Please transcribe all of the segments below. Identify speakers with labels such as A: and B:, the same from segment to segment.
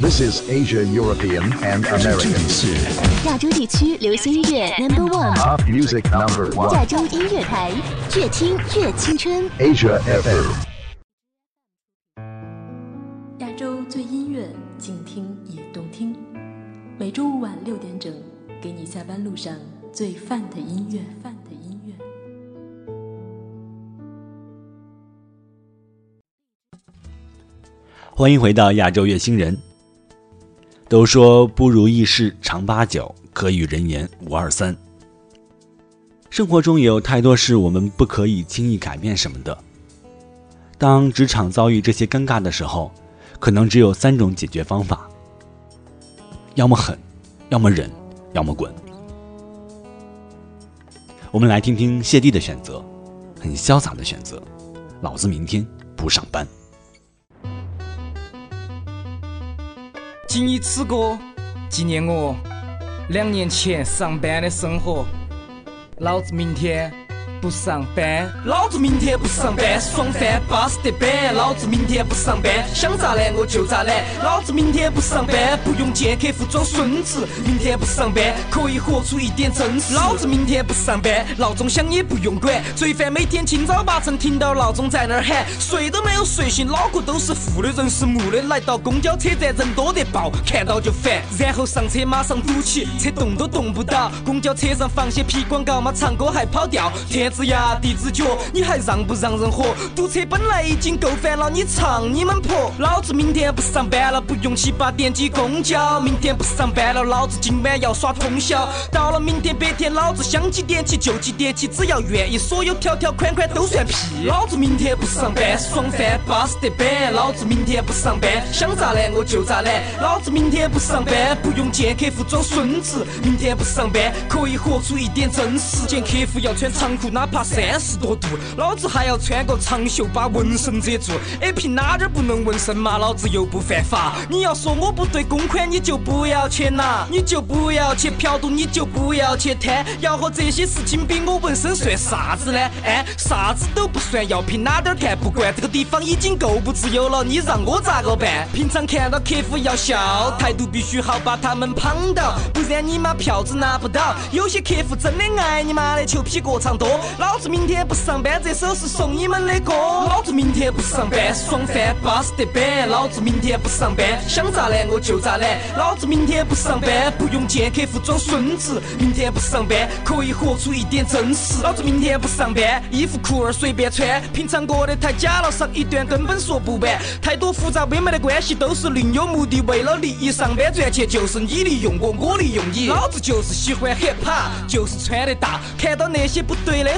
A: This is Asia, European, and American.
B: 是
C: 亚洲地区流行音乐 Number
A: One，Pop music number
C: 亚
A: one.
C: 亚洲音乐台，越听越青春。
A: Asia FM.
D: 亚洲最音乐，静听也动听。每周五晚六点整，给你下班路上最范的音乐。范的音乐。
E: 欢迎回到亚洲月星人。都说不如意事常八九，可与人言无二三。生活中有太多事我们不可以轻易改变什么的。当职场遭遇这些尴尬的时候，可能只有三种解决方法：要么狠，要么忍，要么滚。我们来听听谢帝的选择，很潇洒的选择。老子明天不上班。
F: 谨以此歌纪念我两年前上班的生活。老子明天不上班，老子明天不上班，爽翻巴适得板。老子明天不上班，想咋懒我就咋懒。老子明天不上班，不用见客户装孙子。明天不上班，可以活出一点真实。老子明天不上班，闹钟响也不用管。罪犯每天清早八晨听到闹钟在那儿喊，睡都没有睡醒，脑壳都是负的，人是木的。来到公交车站，人多得爆，看到就烦。然后上车马上堵起，车动都动不到。公交车上放些屁广告嘛，唱歌还跑调。天之涯，地之角，你还让不让人活？堵车本来已经够烦了，你唱你们婆。老子明天不上班了，不用七八点挤公交。明天不上班了，老子今晚要耍通宵。到了明天白天，老子想几点起就几点起，只要愿意，所有条条款款都算屁。老子明天不上班，爽翻巴适得板。老子明天不上班，想咋懒我就咋懒。老子明天不上班，不用见客户装孙子。明天不上班，可以活出一点真实。见客户要穿长裤，哪怕三十多度，老子还要穿个长袖把纹身遮住。哎，凭哪点不能纹身嘛？老子又不犯法。你要说我不对公款，你就不要去拿，你就不要去嫖赌，你就不要去贪。要和这些事情比，我纹身算啥子呢？哎，啥子都不算，要凭哪点看不惯？这个地方已经够不自由了，你让我咋个办？平常看到客户要笑，态度必须好，把他们捧到，不然你妈票子拿不到。有些客户真的爱你妈的球皮过长多，老子明天不上班，这首是送你们的歌。老子明天不上班，爽翻巴适得板。老子明天不上班，想咋懒我就咋懒。老子明天不上班，不用见客户装孙子。明天不上班，可以活出一点真实。老子明天不上班，衣服裤儿随便穿，平常过得太假了，上一段根本说不完。太多复杂微妙的关系都是另有目的，为了利益上班赚钱，就是你利用我，我利用你。老子就是喜欢 hiphop，就是穿得大。看到那些不对的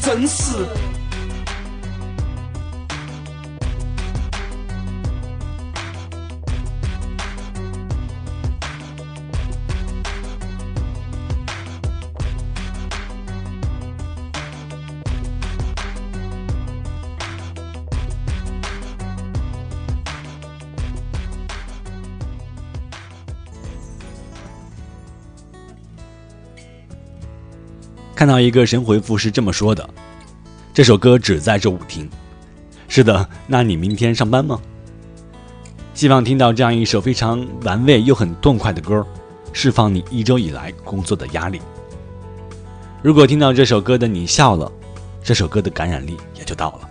F: 真实。
E: 看到一个神回复是这么说的：“这首歌只在这舞厅。”是的，那你明天上班吗？希望听到这样一首非常玩味又很痛快的歌，释放你一周以来工作的压力。如果听到这首歌的你笑了，这首歌的感染力也就到了。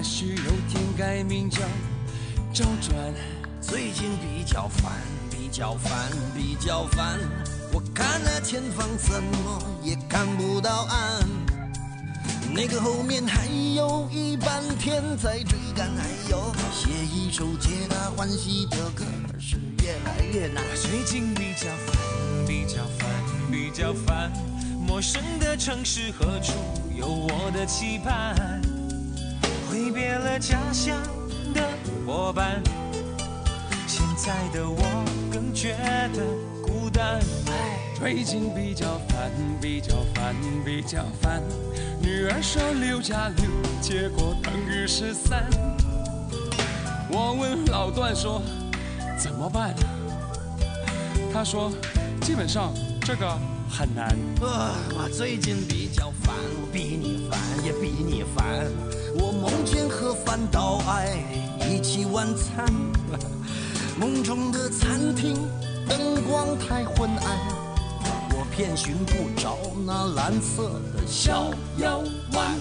B: 也许有天改名叫周转。
G: 最近比较烦，比较烦，比较烦。我看那前方怎么也看不到岸，那个后面还有一半天在追赶，还有写一首皆大欢喜的歌，是越来越难。
B: 最近比较烦，比较烦，比较烦。陌生的城市何处有我的期盼？挥别了家乡的伙伴，现在的我更觉得孤单。最近比较烦，比较烦，比较烦。女儿说六加六，结果等于十三。我问老段说怎么办？他说基本上这个很难。
G: 啊，我最近比较烦，我比你烦，也比你烦。梦见和范岛爱一起晚餐，梦中的餐厅灯光太昏暗，我偏寻不着那蓝色的小腰丸。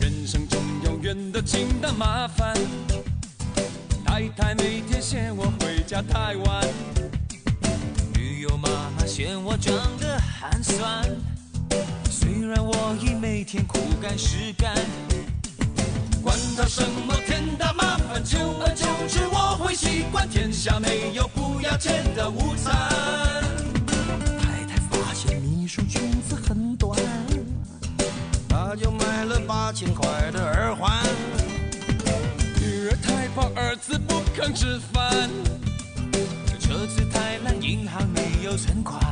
B: 人生中永远的清淡麻烦，太太每天嫌我回家太晚，嫌我长得寒酸。虽然我已每天苦干实干，管他什么天大麻烦，久而久之我会习惯。天下没有不要钱的午餐。
G: 太太发现秘书裙子很短，她就买了八千块的耳环。
B: 女儿太胖，儿子不肯吃饭。车子太烂，银行没有存款。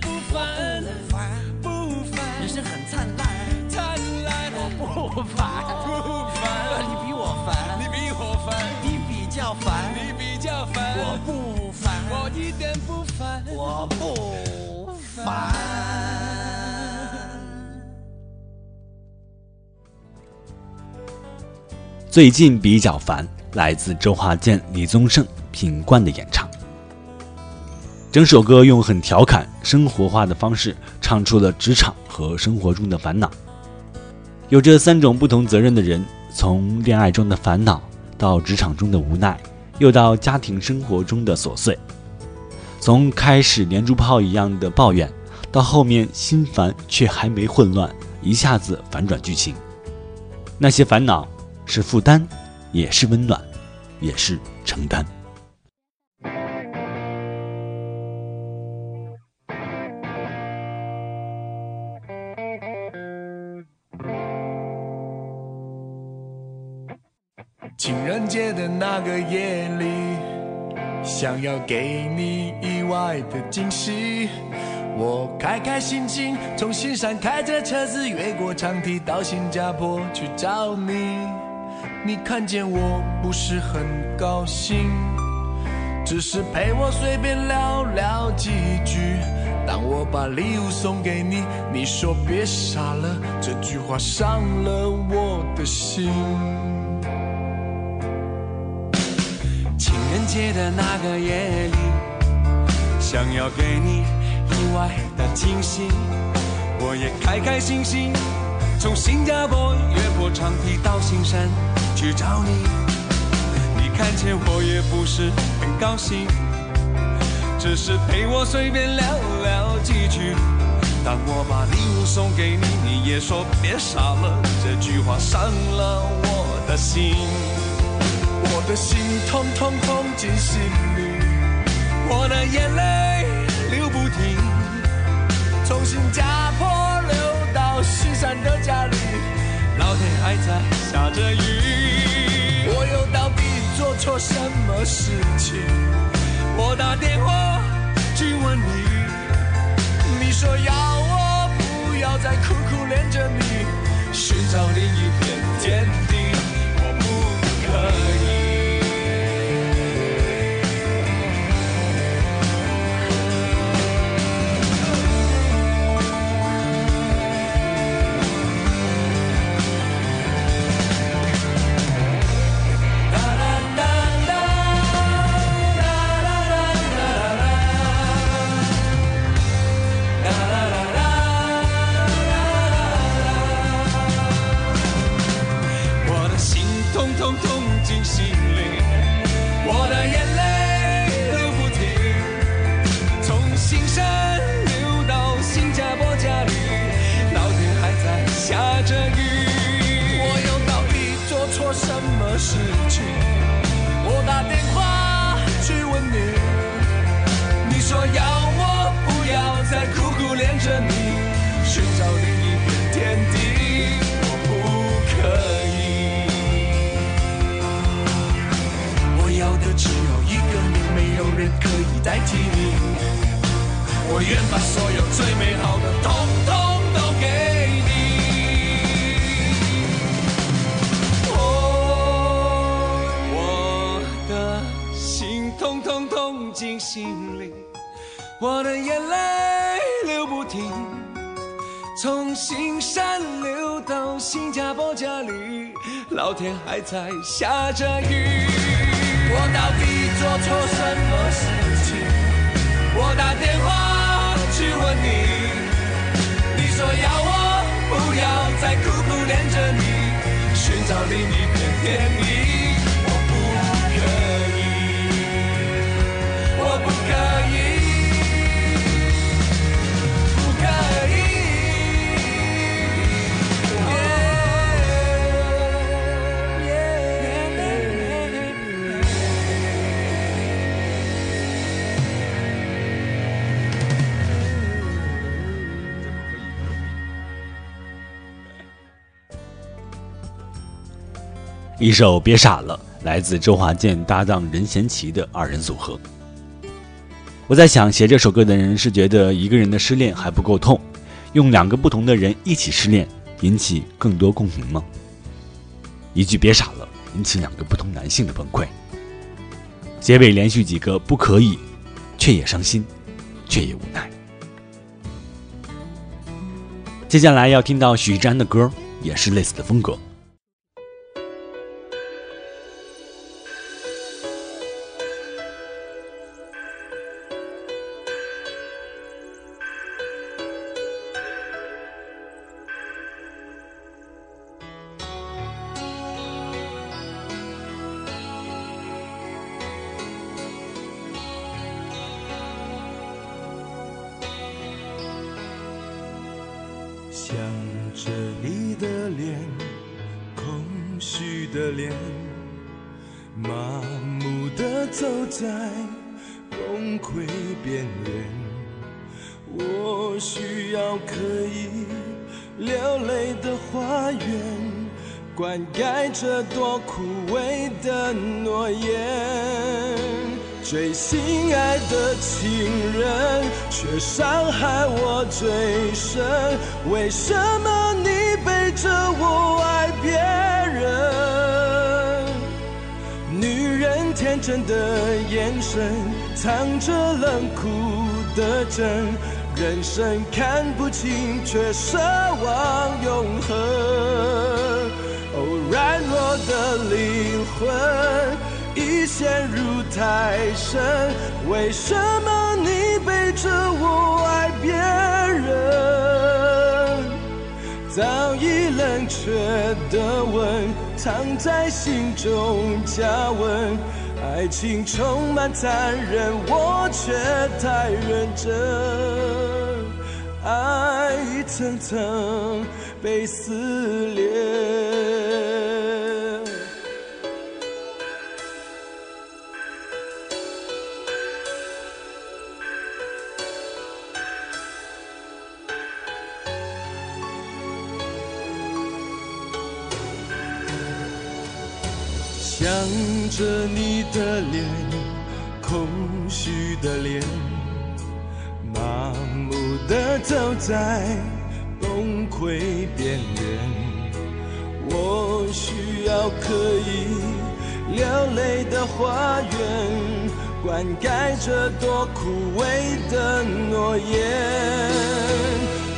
B: 烦，
G: 不烦。
B: 不烦，
G: 人生很灿烂，
B: 灿烂，我
G: 不烦。
B: 不烦，
G: 你比我烦，
B: 你比我烦，
G: 你比较烦，
B: 你比较烦，
G: 我不烦，
B: 我一点不烦，
G: 我不烦。
E: 最近比较烦，来自周华健、李宗盛、品冠的演唱。整首歌用很调侃、生活化的方式唱出了职场和生活中的烦恼。有着三种不同责任的人，从恋爱中的烦恼，到职场中的无奈，又到家庭生活中的琐碎。从开始连珠炮一样的抱怨，到后面心烦却还没混乱，一下子反转剧情。那些烦恼是负担，也是温暖，也是承担。
B: 那个夜里，想要给你意外的惊喜。我开开心心从新山开着车子越过长堤到新加坡去找你。你看见我不是很高兴，只是陪我随便聊聊几句。当我把礼物送给你，你说别傻了，这句话伤了我的心。界的那个夜里，想要给你意外的惊喜，我也开开心心从新加坡越过长堤到新山去找你。你看见我也不是很高兴。只是陪我随便聊聊几句。当我把礼物送给你，你也说别傻了，这句话伤了我的心。我的心痛痛痛进心里，我的眼泪流不停。从新加坡流到西山的家里，老天还在下着雨。我又到底做错什么事情？我打电话去问你，你说要我不要再苦苦恋着你，寻找另一片天心里，我的眼泪流不停，从新山流到新加坡家里，老天还在下着雨。我到底做错什么事情？我打电话去问你，你说要我不要再苦苦恋着你，寻找另一片天地。一
E: 首《别傻了》来自周华健搭档任贤齐的二人组合。我在想，写这首歌的人是觉得一个人的失恋还不够痛，用两个不同的人一起失恋，引起更多共鸣吗？一句“别傻了”，引起两个不同男性的崩溃。结尾连续几个“不可以”，却也伤心，却也无奈。接下来要听到许志安的歌，也是类似的风格。
B: 边缘。我需要可以流泪的花园，灌溉这多枯萎的诺言。
H: 最心爱的情人，却伤害我最深。为什么天真的眼神，藏着冷酷的真。人生看不清，却奢望永恒。哦，软弱的灵魂。已陷入太深，为什么你背着我爱别人？早已冷却的吻，藏在心中加温。爱情充满残忍，我却太认真。爱一层层被撕裂。着你的脸，空虚的脸，麻木的走在崩溃边缘。我需要可以流泪的花园，灌溉着多枯萎的诺言。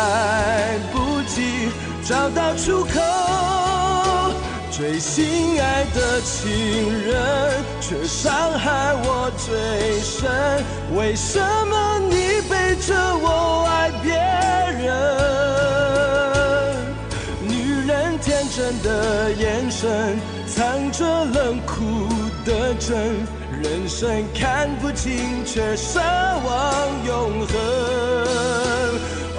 H: 来不及找到出口，最心爱的情人却伤害我最深。为什么你背着我爱别人？女人天真的眼神，藏着冷酷的真。人生看不清，却奢望永恒。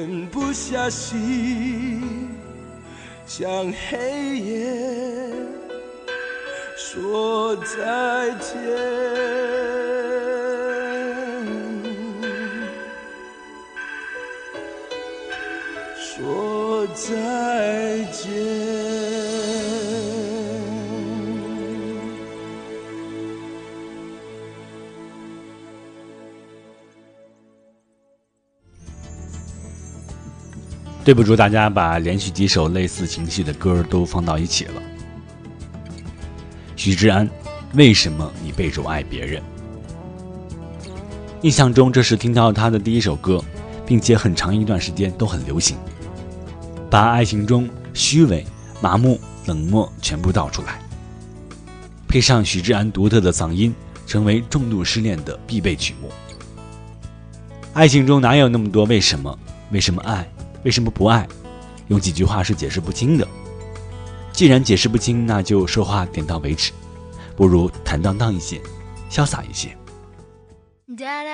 H: 狠不下心向黑夜说再见，说再见。
E: 对不住，大家把连续几首类似情绪的歌都放到一起了。许志安，为什么你背着我爱别人？印象中这是听到他的第一首歌，并且很长一段时间都很流行，把爱情中虚伪、麻木、冷漠全部道出来，配上许志安独特的嗓音，成为重度失恋的必备曲目。爱情中哪有那么多为什么？为什么爱？为什么不爱？用几句话是解释不清的。既然解释不清，那就说话点到为止，不如坦荡荡一些，潇洒一些。
I: 天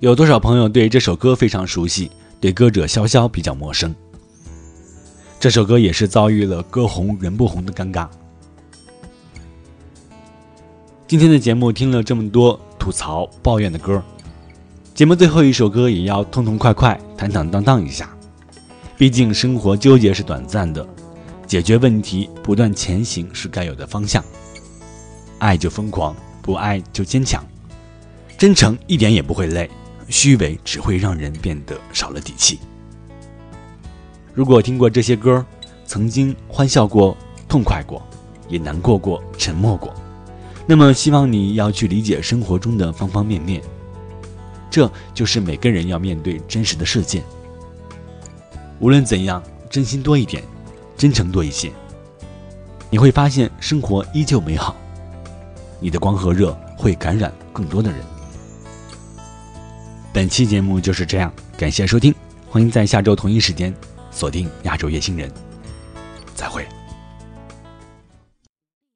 E: 有多少朋友对这首歌非常熟悉，对歌者潇潇比较陌生？这首歌也是遭遇了歌红人不红的尴尬。今天的节目听了这么多吐槽抱怨的歌，节目最后一首歌也要痛痛快快、坦坦荡荡一下。毕竟生活纠结是短暂的，解决问题、不断前行是该有的方向。爱就疯狂，不爱就坚强。真诚一点也不会累，虚伪只会让人变得少了底气。如果听过这些歌，曾经欢笑过、痛快过，也难过过、沉默过，那么希望你要去理解生活中的方方面面。这就是每个人要面对真实的世界。无论怎样，真心多一点，真诚多一些，你会发现生活依旧美好。你的光和热会感染更多的人。本期节目就是这样，感谢收听，欢迎在下周同一时间锁定亚洲夜星人，再会。